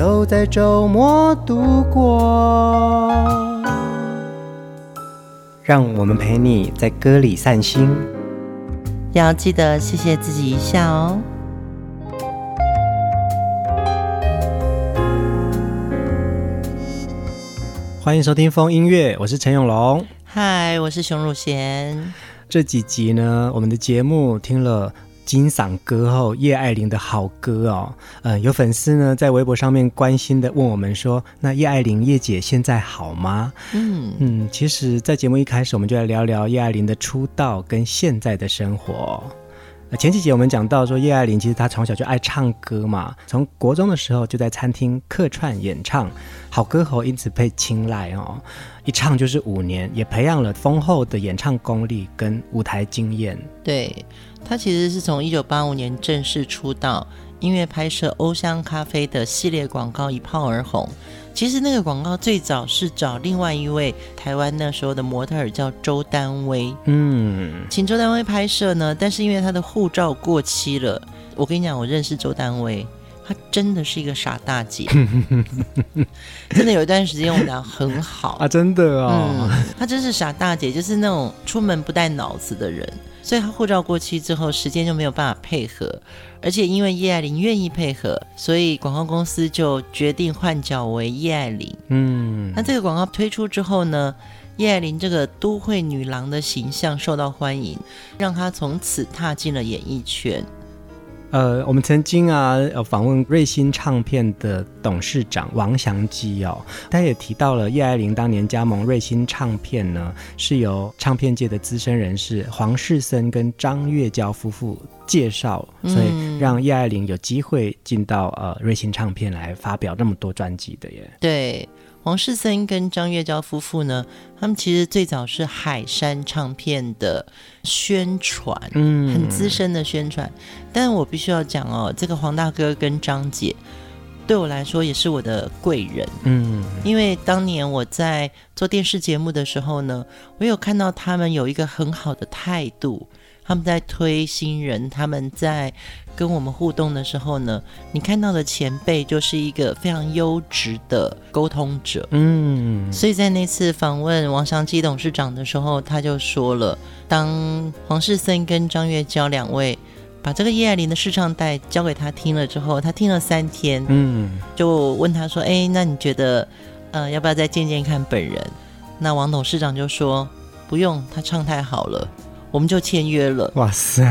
都在周末度过，让我们陪你在歌里散心，要记得谢谢自己一下哦。欢迎收听风音乐，我是陈永龙。嗨，我是熊汝贤。这几集呢，我们的节目听了。金嗓歌后叶爱玲的好歌哦，嗯、呃，有粉丝呢在微博上面关心的问我们说：“那叶爱玲叶姐现在好吗？”嗯嗯，其实，在节目一开始，我们就来聊聊叶爱玲的出道跟现在的生活。前几集我们讲到说，叶爱玲其实她从小就爱唱歌嘛，从国中的时候就在餐厅客串演唱，好歌喉因此被青睐哦，一唱就是五年，也培养了丰厚的演唱功力跟舞台经验。对，她其实是从一九八五年正式出道，因为拍摄欧香咖啡的系列广告一炮而红。其实那个广告最早是找另外一位台湾那时候的模特儿叫周丹薇，嗯，请周丹薇拍摄呢，但是因为她的护照过期了，我跟你讲，我认识周丹薇，她真的是一个傻大姐，真的有一段时间我们俩很好。啊，真的哦，嗯，她真是傻大姐，就是那种出门不带脑子的人。所以他护照过期之后，时间就没有办法配合，而且因为叶爱玲愿意配合，所以广告公司就决定换角为叶爱玲。嗯，那这个广告推出之后呢，叶爱玲这个都会女郎的形象受到欢迎，让她从此踏进了演艺圈。呃，我们曾经啊，呃，访问瑞星唱片的董事长王祥基哦，他也提到了叶爱玲当年加盟瑞星唱片呢，是由唱片界的资深人士黄世森跟张月娇夫妇介绍，所以让叶爱玲有机会进到呃瑞星唱片来发表那么多专辑的耶。对。黄世森跟张月娇夫妇呢，他们其实最早是海山唱片的宣传，嗯，很资深的宣传。但我必须要讲哦，这个黄大哥跟张姐对我来说也是我的贵人，嗯，因为当年我在做电视节目的时候呢，我有看到他们有一个很好的态度。他们在推新人，他们在跟我们互动的时候呢，你看到的前辈就是一个非常优质的沟通者。嗯，所以在那次访问王祥基董事长的时候，他就说了，当黄世森跟张月娇两位把这个叶爱玲的试唱带交给他听了之后，他听了三天，嗯，就问他说：“哎，那你觉得，呃，要不要再见见看本人？”那王董事长就说：“不用，他唱太好了。”我们就签约了。哇塞，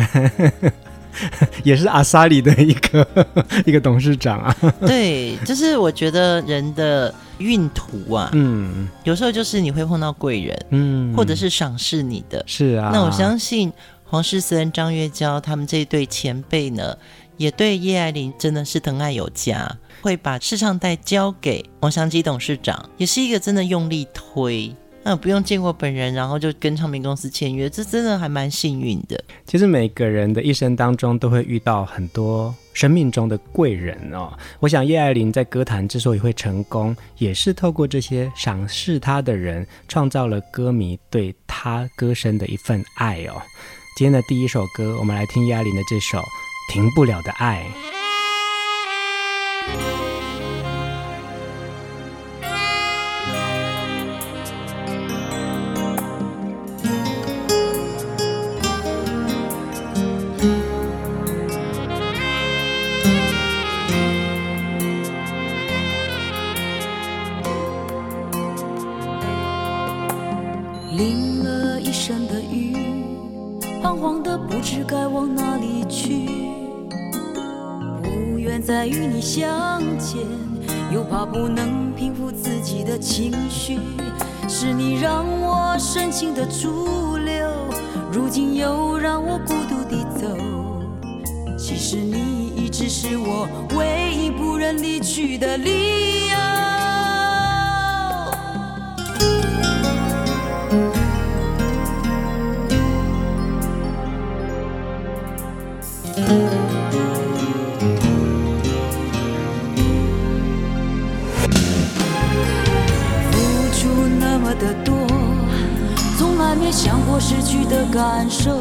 也是阿萨里的一个 一个董事长啊。对，就是我觉得人的运途啊，嗯，有时候就是你会碰到贵人，嗯，或者是赏识你的。是啊。那我相信黄世森、张月娇他们这一对前辈呢，也对叶爱玲真的是疼爱有加，会把试唱带交给王祥基董事长，也是一个真的用力推。那不用见过本人，然后就跟唱片公司签约，这真的还蛮幸运的。其实每个人的一生当中都会遇到很多生命中的贵人哦。我想叶爱玲在歌坛之所以会成功，也是透过这些赏识她的人，创造了歌迷对她歌声的一份爱哦。今天的第一首歌，我们来听叶爱玲的这首《停不了的爱》。不知该往哪里去，不愿再与你相见，又怕不能平复自己的情绪，是你让我深情的驻留，如今又让我孤独地走。其实你一直是我唯一不忍离去的理由。的多，从来没想过失去的感受。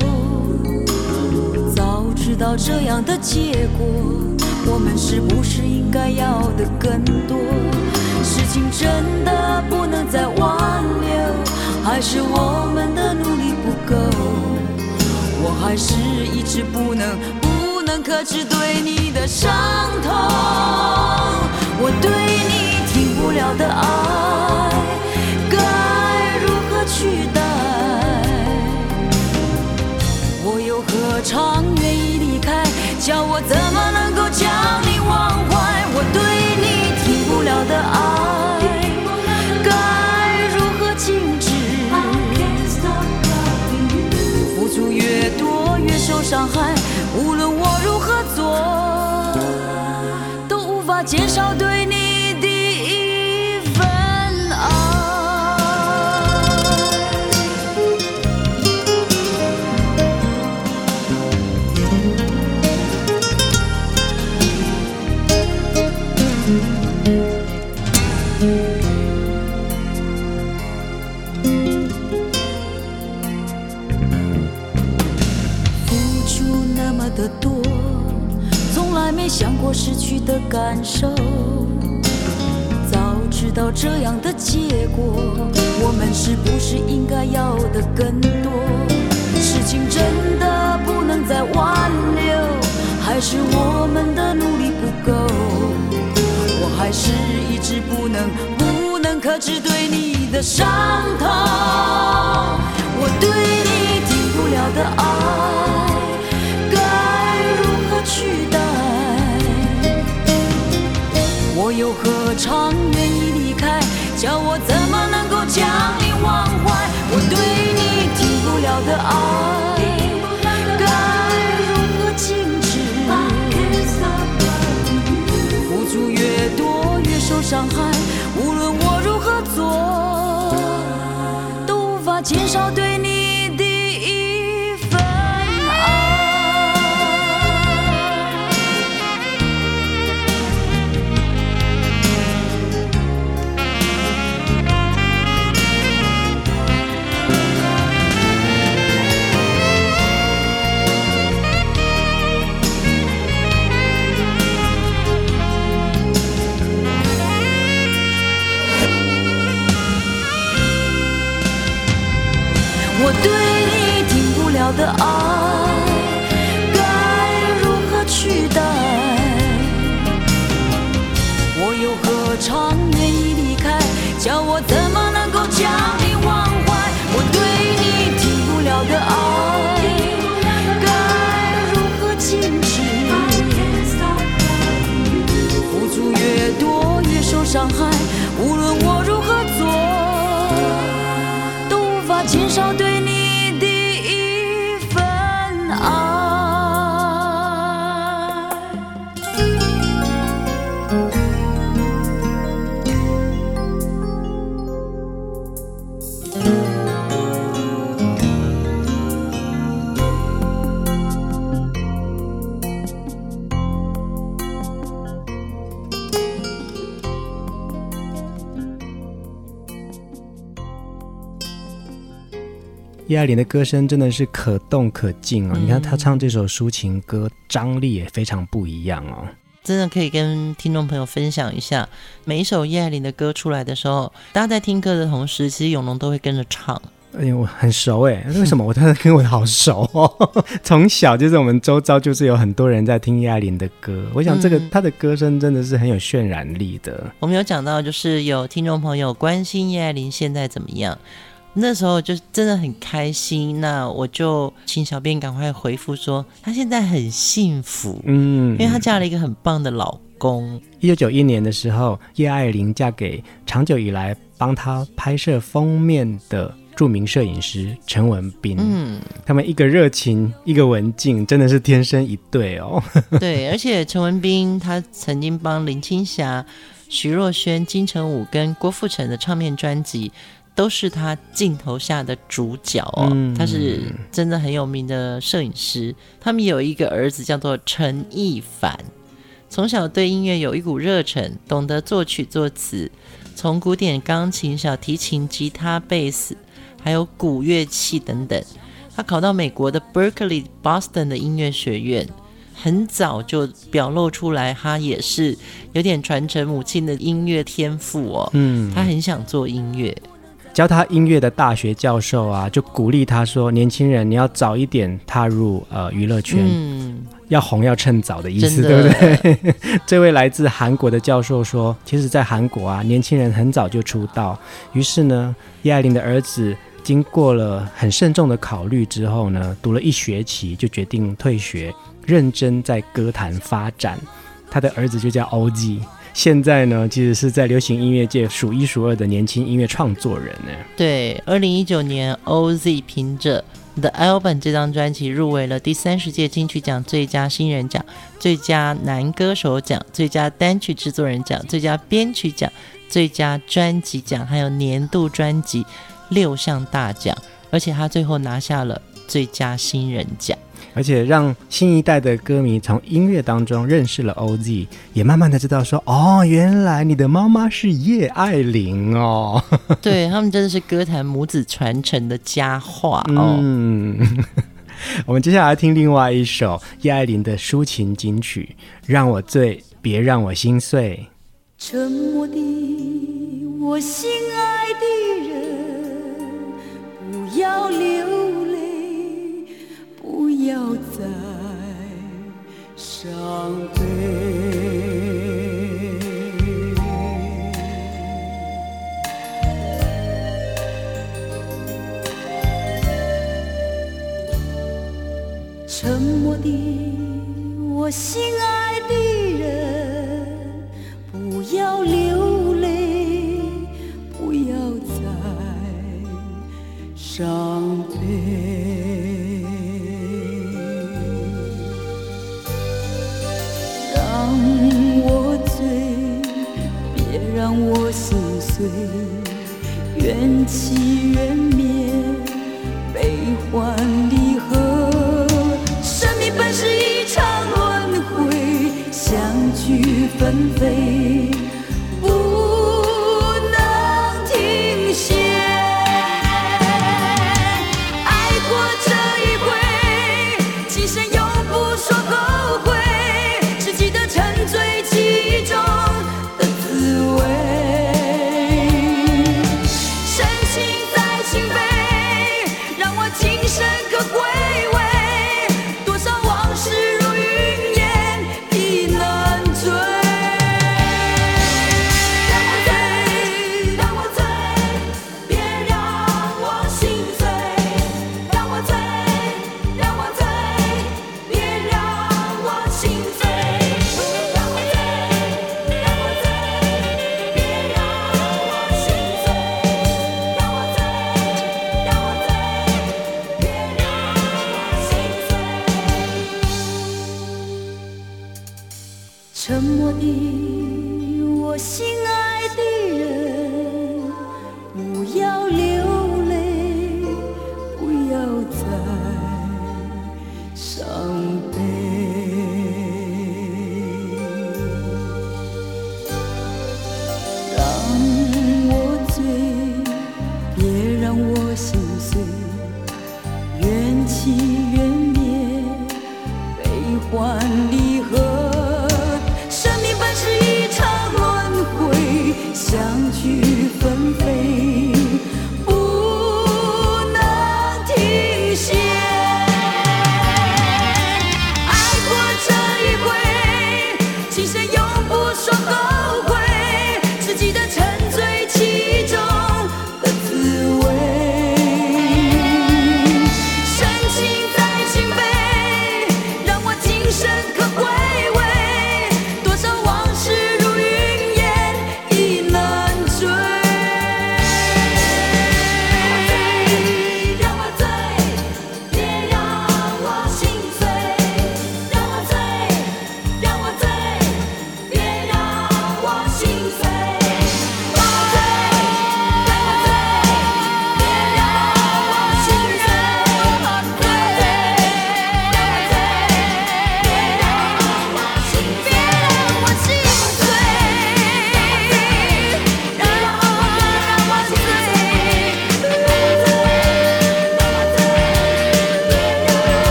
早知道这样的结果，我们是不是应该要的更多？事情真的不能再挽留，还是我们的努力不够？我还是一直不能不能克制对你的伤痛，我对你停不了的爱，又何尝愿意离开？叫我怎么能够将你忘怀？我对你停不了的爱，该如何静止？付出越多，越受伤害。无论我如何做，都无法减少对你。我失去的感受，早知道这样的结果，我们是不是应该要的更多？事情真的不能再挽留，还是我们的努力不够？我还是一直不能不能克制对你的伤痛，我对你停不了的爱，又何尝愿意离开？叫我怎么能够将你忘怀？我对你停不了的爱，他亲手对你的一份爱。叶爱玲的歌声真的是可动可静哦，嗯、你看她唱这首抒情歌，张力也非常不一样哦。真的可以跟听众朋友分享一下，每一首叶爱玲的歌出来的时候，大家在听歌的同时，其实永龙都会跟着唱。哎呦，我很熟哎，为什么我真的跟我好熟哦？从小就是我们周遭就是有很多人在听叶爱玲的歌，我想这个她、嗯、的歌声真的是很有渲染力的。我们有讲到，就是有听众朋友关心叶爱玲现在怎么样。那时候就真的很开心，那我就请小编赶快回复说，她现在很幸福，嗯，因为她嫁了一个很棒的老公。一九九一年的时候，叶爱玲嫁给长久以来帮她拍摄封面的著名摄影师陈文彬，嗯，他们一个热情，一个文静，真的是天生一对哦。对，而且陈文彬他曾经帮林青霞、徐若瑄、金城武跟郭富城的唱片专辑。都是他镜头下的主角哦，嗯、他是真的很有名的摄影师。他们有一个儿子叫做陈亦凡，从小对音乐有一股热忱，懂得作曲作词，从古典钢琴、小提琴、吉他、贝斯，还有古乐器等等。他考到美国的 Berkeley、Boston 的音乐学院，很早就表露出来，他也是有点传承母亲的音乐天赋哦。嗯，他很想做音乐。教他音乐的大学教授啊，就鼓励他说：“年轻人，你要早一点踏入呃娱乐圈，嗯、要红要趁早的意思，对不对？” 这位来自韩国的教授说：“其实，在韩国啊，年轻人很早就出道。于是呢，叶爱玲的儿子经过了很慎重的考虑之后呢，读了一学期就决定退学，认真在歌坛发展。他的儿子就叫 OZ。”现在呢，其实是在流行音乐界数一数二的年轻音乐创作人呢。对，二零一九年，OZ 凭着《The Album》这张专辑入围了第三十届金曲奖最佳新人奖、最佳男歌手奖、最佳单曲制作人奖、最佳编曲奖、最佳专辑奖，还有年度专辑六项大奖，而且他最后拿下了最佳新人奖。而且让新一代的歌迷从音乐当中认识了 OZ，也慢慢的知道说，哦，原来你的妈妈是叶爱玲哦。对，他们真的是歌坛母子传承的佳话哦。嗯，我们接下来听另外一首叶爱玲的抒情金曲，让我醉，别让我心碎。沉默的我心爱的人，不要流不不要再伤悲，沉默的我心爱的人，不要流泪，不要再伤悲。缘起缘灭，悲欢离合，生命本是一场轮回，相聚纷飞。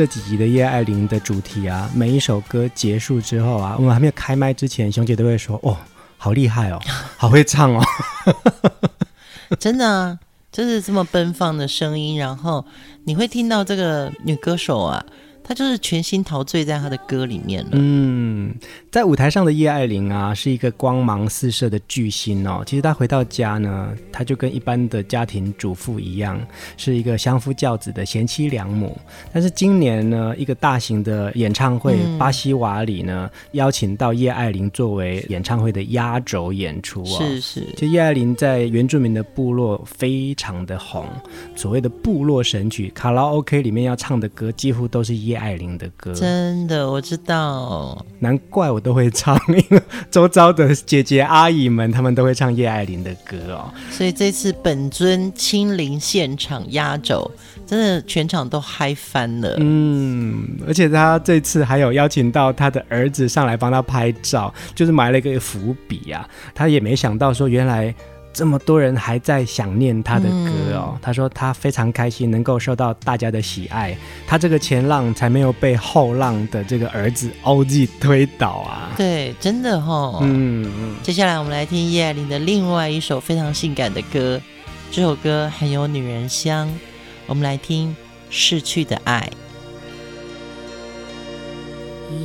这几集的叶爱玲的主题啊，每一首歌结束之后啊，我们还没有开麦之前，熊姐都会说：“哦，好厉害哦，好会唱哦。”真的啊，就是这么奔放的声音，然后你会听到这个女歌手啊。他就是全心陶醉在他的歌里面了。嗯，在舞台上的叶爱玲啊，是一个光芒四射的巨星哦。其实她回到家呢，她就跟一般的家庭主妇一样，是一个相夫教子的贤妻良母。但是今年呢，一个大型的演唱会，嗯、巴西瓦里呢邀请到叶爱玲作为演唱会的压轴演出哦。是是，就叶爱玲在原住民的部落非常的红，所谓的部落神曲，卡拉 OK 里面要唱的歌几乎都是叶。爱玲的歌，真的我知道，难怪我都会唱，因为周遭的姐姐阿姨们，她们都会唱叶爱玲的歌哦。所以这次本尊亲临现场压轴，真的全场都嗨翻了。嗯，而且他这次还有邀请到他的儿子上来帮他拍照，就是埋了一个伏笔啊。他也没想到说原来。这么多人还在想念他的歌哦，嗯、他说他非常开心能够受到大家的喜爱，他这个前浪才没有被后浪的这个儿子 OZ 推倒啊！对，真的哈、哦。嗯嗯。接下来我们来听叶爱玲的另外一首非常性感的歌，这首歌很有女人香，我们来听《逝去的爱》。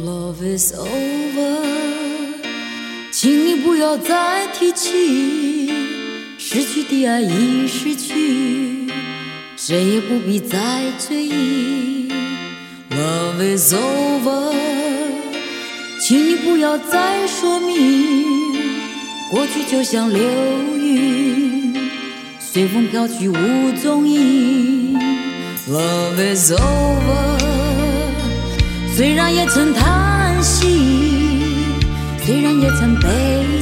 Love is over，请你不要再提起。失去的爱已失去，谁也不必再追忆。Love is over，请你不要再说明，过去就像流云，随风飘去无踪影。Love is over，虽然也曾叹息，虽然也曾悲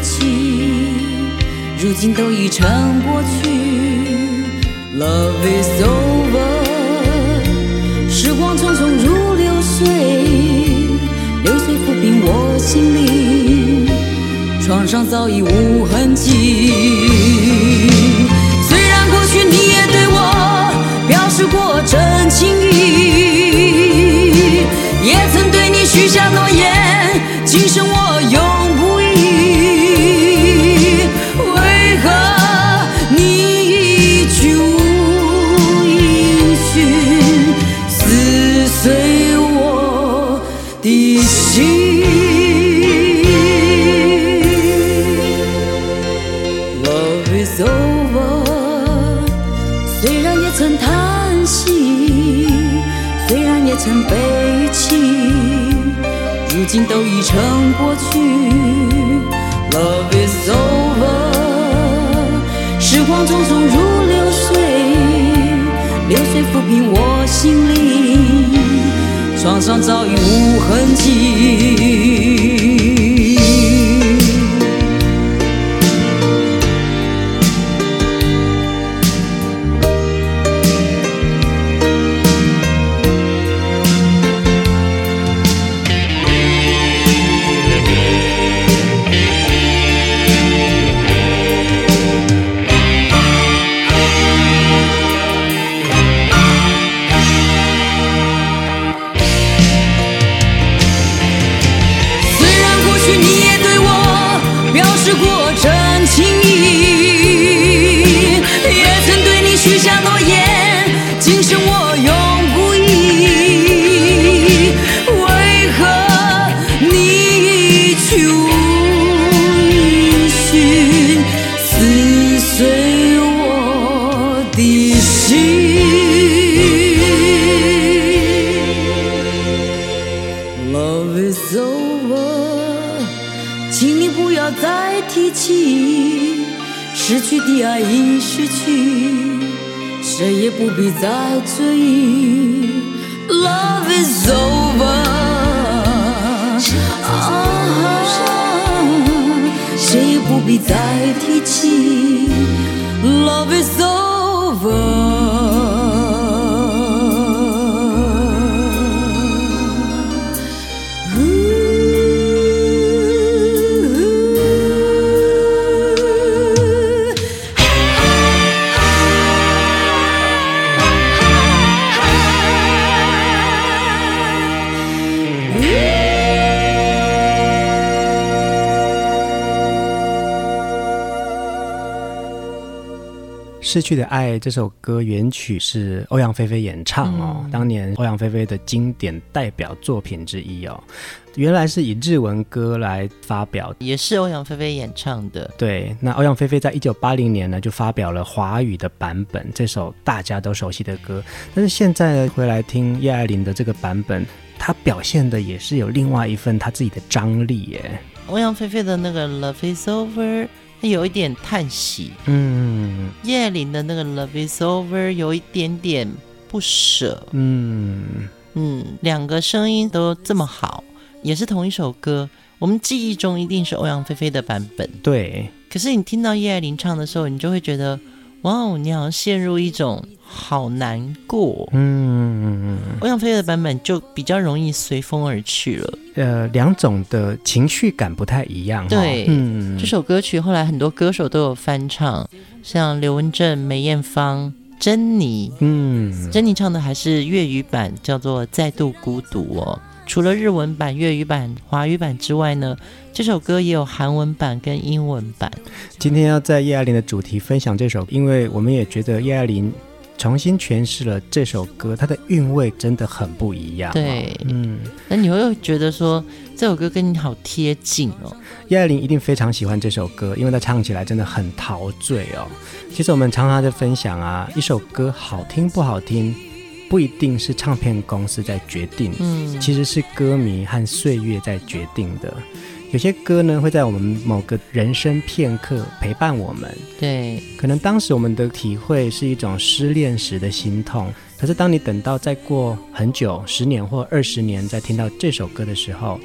泣。如今都已成过去，Love is over，时光匆匆如流水，流水抚平我心灵，创伤早已无痕迹。虽然过去你也对我表示过真情意，也曾对你许下诺言，今生我悲泣，如今都已成过去，Love is over，时光匆匆如流水，流水抚平我心灵，创伤早已无痕迹。用音讯撕碎我的心。Love is over，请你不要再提起。失去的爱已失去，谁也不必再追。Love is over。will is over. 逝去的爱》这首歌原曲是欧阳菲菲演唱哦，嗯、当年欧阳菲菲的经典代表作品之一哦。原来是以日文歌来发表，也是欧阳菲菲演唱的。对，那欧阳菲菲在一九八零年呢就发表了华语的版本，这首大家都熟悉的歌。但是现在回来听叶爱玲的这个版本，她表现的也是有另外一份她自己的张力耶。欧阳菲菲的那个《Love Is Over》，它有一点叹息。嗯，叶爱玲的那个《Love Is Over》有一点点不舍。嗯嗯，两个声音都这么好。也是同一首歌，我们记忆中一定是欧阳菲菲的版本。对，可是你听到叶爱玲唱的时候，你就会觉得，哇哦，你好像陷入一种好难过。嗯，欧阳菲菲的版本就比较容易随风而去了。呃，两种的情绪感不太一样。对，嗯，这首歌曲后来很多歌手都有翻唱，像刘文正、梅艳芳、珍妮。嗯，珍妮唱的还是粤语版，叫做《再度孤独》哦。除了日文版、粤语版、华语版之外呢，这首歌也有韩文版跟英文版。今天要在叶爱玲的主题分享这首，因为我们也觉得叶爱玲重新诠释了这首歌，它的韵味真的很不一样。对，嗯，那你会觉得说这首歌跟你好贴近哦。叶爱玲一定非常喜欢这首歌，因为她唱起来真的很陶醉哦。其实我们常常在分享啊，一首歌好听不好听。不一定是唱片公司在决定，嗯，其实是歌迷和岁月在决定的。有些歌呢，会在我们某个人生片刻陪伴我们，对，可能当时我们的体会是一种失恋时的心痛，可是当你等到再过很久，十年或二十年再听到这首歌的时候，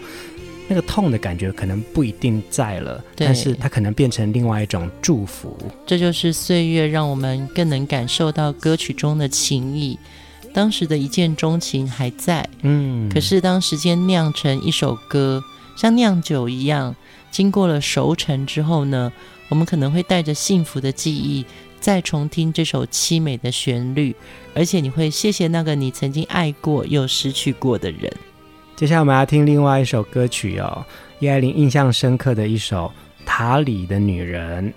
那个痛的感觉可能不一定在了，但是它可能变成另外一种祝福。这就是岁月让我们更能感受到歌曲中的情谊。当时的一见钟情还在，嗯，可是当时间酿成一首歌，像酿酒一样，经过了熟成之后呢，我们可能会带着幸福的记忆，再重听这首凄美的旋律，而且你会谢谢那个你曾经爱过又失去过的人。接下来我们要听另外一首歌曲哦，叶爱玲印象深刻的一首《塔里的女人》。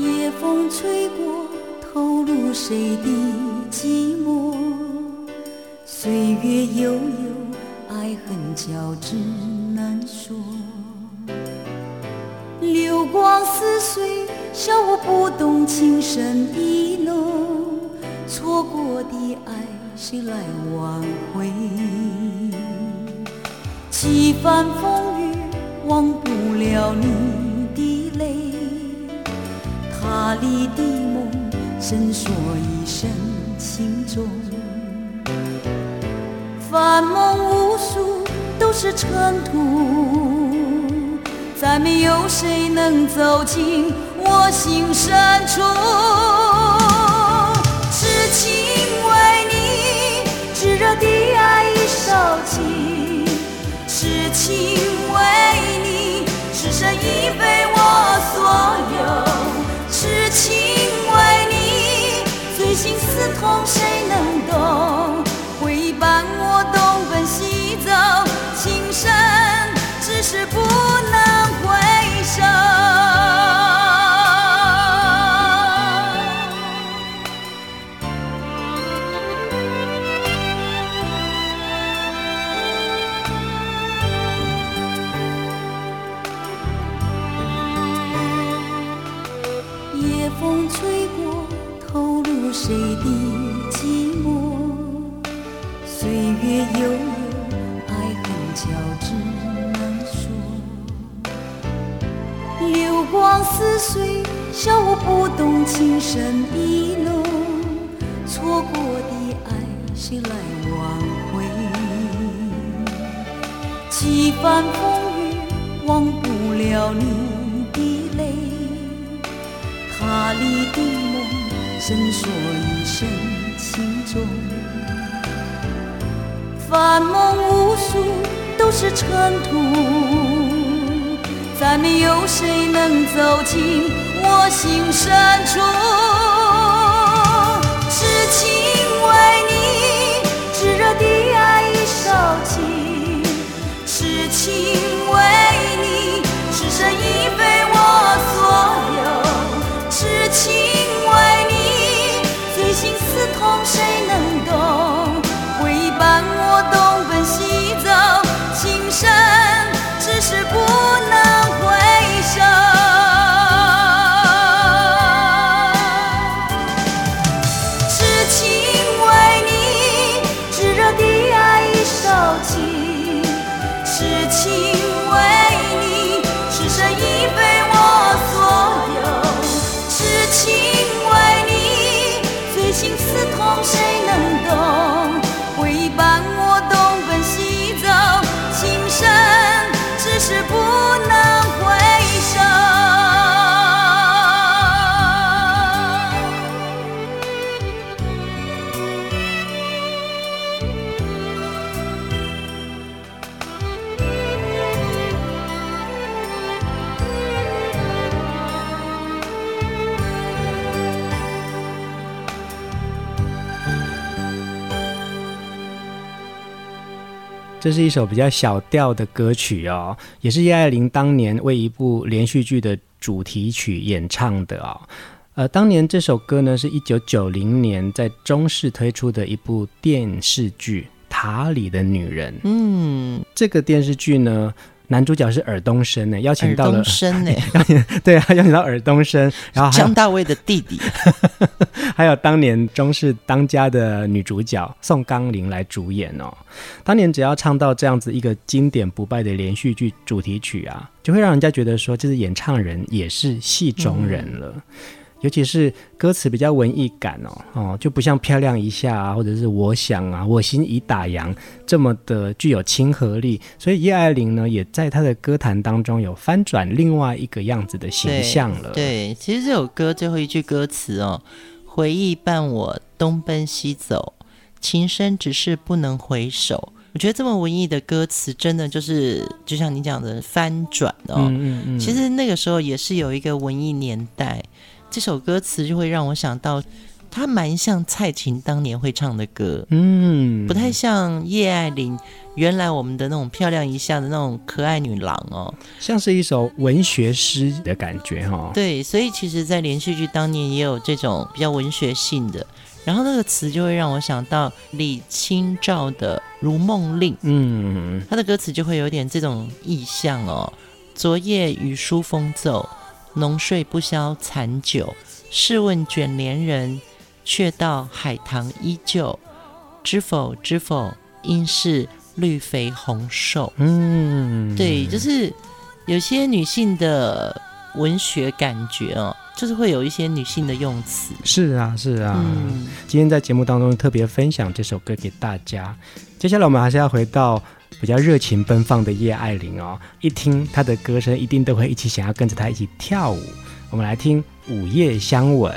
夜风吹过，透露谁的寂寞？岁月悠悠，爱恨交织难说。流光似水，笑我不懂情深意浓。错过的爱，谁来挽回？几番风雨，忘不了你的泪。塔里的，深锁一生情中。凡梦无数，都是尘土，再没有谁能走进我心深处。痴情为你，炙热的爱已烧尽。痴情为你，此生已非我所有。梦，谁能懂？回忆伴我东奔西走，情深情深处。这是一首比较小调的歌曲哦，也是叶爱玲当年为一部连续剧的主题曲演唱的哦。呃，当年这首歌呢，是一九九零年在中视推出的一部电视剧《塔里的女人》。嗯，这个电视剧呢。男主角是尔东升呢，邀请到了尔东升呢，对啊，邀请到尔东升，然后江大卫的弟弟，还有当年中式当家的女主角宋刚龄来主演哦。当年只要唱到这样子一个经典不败的连续剧主题曲啊，就会让人家觉得说，这是演唱人也是戏中人了。嗯尤其是歌词比较文艺感哦，哦，就不像漂亮一下啊，或者是我想啊，我心已打烊这么的具有亲和力，所以叶爱玲呢，也在她的歌坛当中有翻转另外一个样子的形象了。对，对，其实这首歌最后一句歌词哦，回忆伴我东奔西走，情深只是不能回首。我觉得这么文艺的歌词，真的就是就像你讲的翻转哦。嗯嗯嗯。其实那个时候也是有一个文艺年代。这首歌词就会让我想到，它蛮像蔡琴当年会唱的歌，嗯，不太像叶爱玲原来我们的那种漂亮一下的那种可爱女郎哦，像是一首文学诗的感觉哈、哦。对，所以其实，在连续剧当年也有这种比较文学性的，然后那个词就会让我想到李清照的《如梦令》，嗯，他的歌词就会有点这种意象哦。昨夜雨疏风骤。浓睡不消残酒，试问卷帘人，却道海棠依旧。知否知否，应是绿肥红瘦。嗯，对，就是有些女性的文学感觉哦，就是会有一些女性的用词。是啊，是啊。嗯，今天在节目当中特别分享这首歌给大家。接下来我们还是要回到。比较热情奔放的叶爱玲哦，一听她的歌声，一定都会一起想要跟着她一起跳舞。我们来听《午夜相吻》。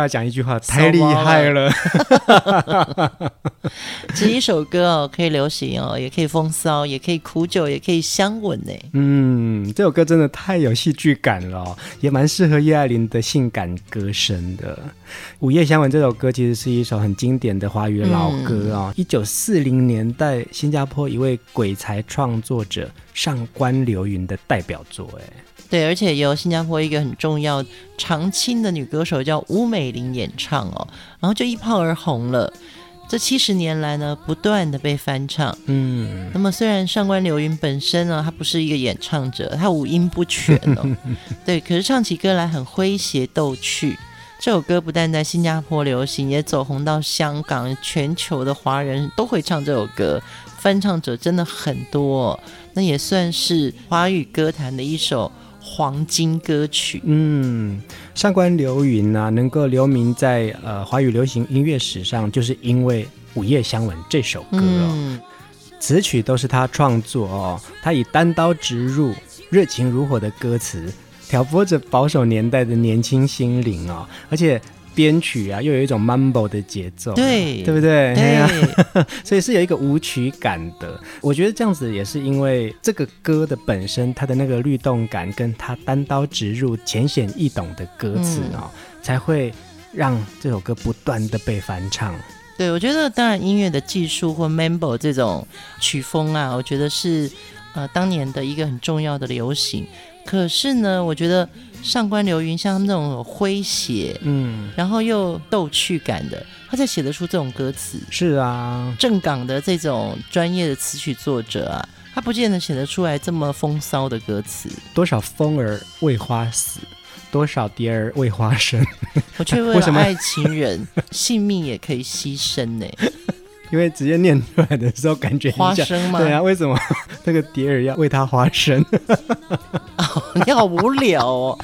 又要讲一句话，太厉害了！这一首歌哦，可以流行哦，也可以风骚，也可以苦酒，也可以香吻呢。嗯，这首歌真的太有戏剧感了哦，也蛮适合叶爱玲的性感歌声的。《午夜香吻》这首歌其实是一首很经典的华语老歌哦，一九四零年代新加坡一位鬼才创作者上官流云的代表作，哎。对，而且由新加坡一个很重要常青的女歌手叫吴美玲演唱哦，然后就一炮而红了。这七十年来呢，不断的被翻唱。嗯，那么虽然上官流云本身呢，她不是一个演唱者，她五音不全哦。对，可是唱起歌来很诙谐逗趣。这首歌不但在新加坡流行，也走红到香港，全球的华人都会唱这首歌，翻唱者真的很多。哦那也算是华语歌坛的一首。黄金歌曲，嗯，上官流云啊，能够留名在呃华语流行音乐史上，就是因为《午夜香吻》这首歌哦，嗯、词曲都是他创作哦，他以单刀直入、热情如火的歌词，挑拨着保守年代的年轻心灵哦，而且。编曲啊，又有一种 mumble 的节奏，对，对不对？对呀，所以是有一个舞曲感的。我觉得这样子也是因为这个歌的本身，它的那个律动感，跟它单刀直入、浅显易懂的歌词哦，嗯、才会让这首歌不断的被翻唱。对，我觉得当然音乐的技术或 mumble 这种曲风啊，我觉得是呃当年的一个很重要的流行。可是呢，我觉得。上官流云像他们那种诙谐，嗯，然后又逗趣感的，他才写得出这种歌词。是啊，正港的这种专业的词曲作者啊，他不见得写得出来这么风骚的歌词。多少蜂儿为花死，多少蝶儿为花生，我却为了 爱情人，性命也可以牺牲呢。因为直接念出来的时候，感觉花生吗？对啊，为什么 那个蝶儿要为它花生？哦，你好无聊哦，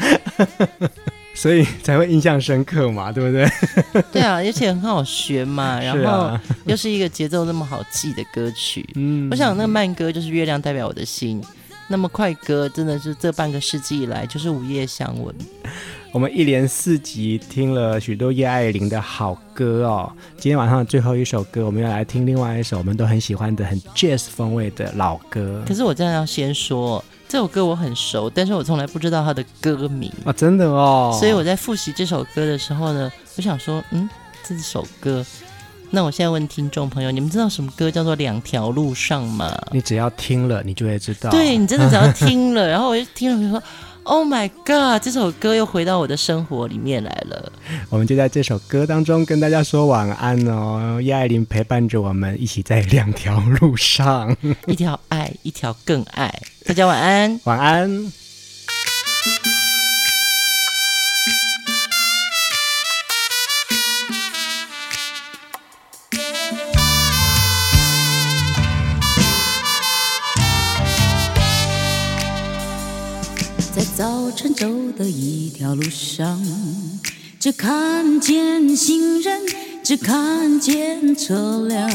所以才会印象深刻嘛，对不对？对啊，而且很好学嘛，然后又是一个节奏那么好记的歌曲。嗯，我想那个慢歌就是《月亮代表我的心》，那么快歌真的是这半个世纪以来就是《午夜香吻》。我们一连四集听了许多叶爱玲的好歌哦，今天晚上的最后一首歌，我们要来听另外一首我们都很喜欢的很 jazz 风味的老歌。可是我真的要先说，这首歌我很熟，但是我从来不知道它的歌名啊，真的哦。所以我在复习这首歌的时候呢，我想说，嗯，这首歌，那我现在问听众朋友，你们知道什么歌叫做《两条路上》吗？你只要听了，你就会知道。对，你真的只要听了，然后我就听了，我就说。Oh my God！这首歌又回到我的生活里面来了。我们就在这首歌当中跟大家说晚安哦。叶爱玲陪伴着我们一起在两条路上，一条爱，一条更爱。大家晚安，晚安。走的一条路上，只看见行人，只看见车辆。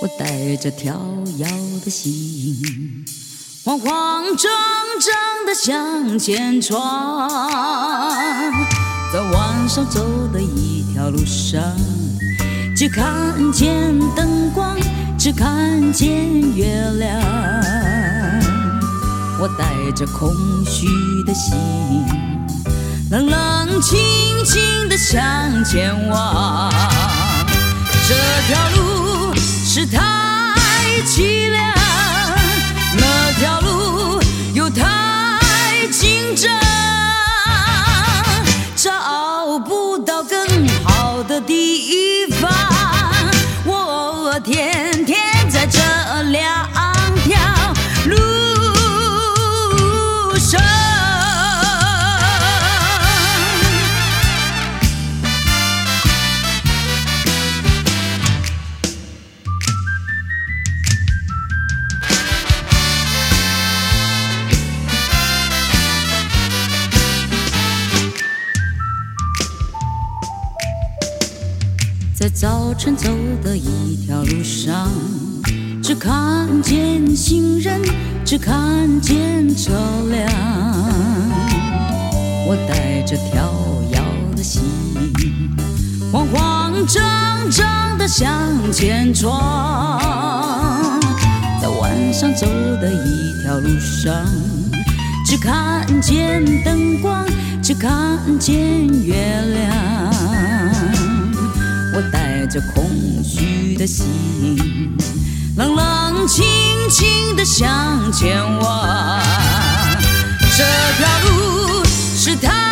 我带着跳跃的心，慌慌张张地向前闯，在晚上走的一条路上，只看见灯光，只看见月亮。我带着空虚的心，冷冷清清地向前望，这条路。是太凄凉，那条路又太紧张，找路上，只看见行人，只看见车辆。我带着跳跃的心，慌慌张张地向前闯。在晚上走的一条路上，只看见灯光，只看见月亮。我带着空虚的心，冷冷清清地向前望。这条路是太。